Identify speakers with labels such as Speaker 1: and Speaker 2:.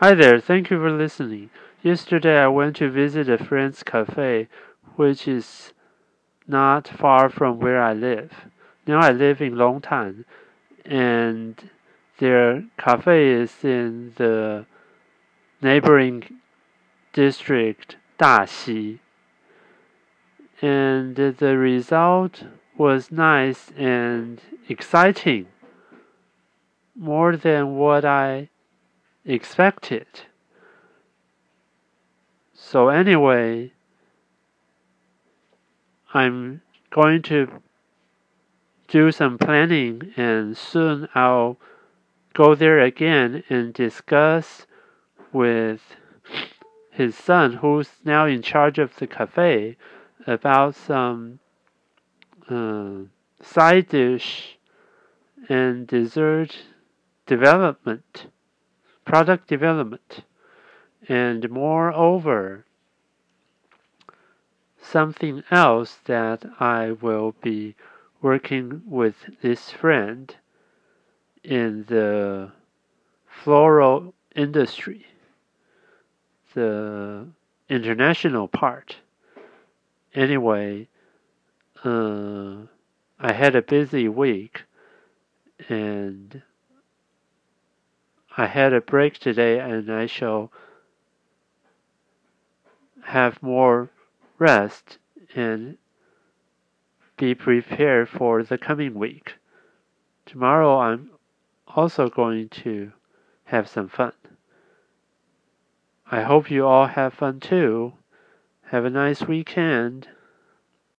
Speaker 1: Hi there, thank you for listening. Yesterday I went to visit a friend's cafe, which is not far from where I live. Now I live in Longtan, and their cafe is in the neighboring district Daxi. And the result was nice and exciting, more than what I expected. So, anyway, I'm going to do some planning and soon I'll go there again and discuss with his son, who's now in charge of the cafe, about some uh, side dish and dessert development, product development, and moreover, something else that I will be working with this friend in the floral industry, the international part. Anyway, uh, I had a busy week and I had a break today and I shall have more rest and be prepared for the coming week. Tomorrow I'm also going to have some fun. I hope you all have fun too. Have a nice weekend.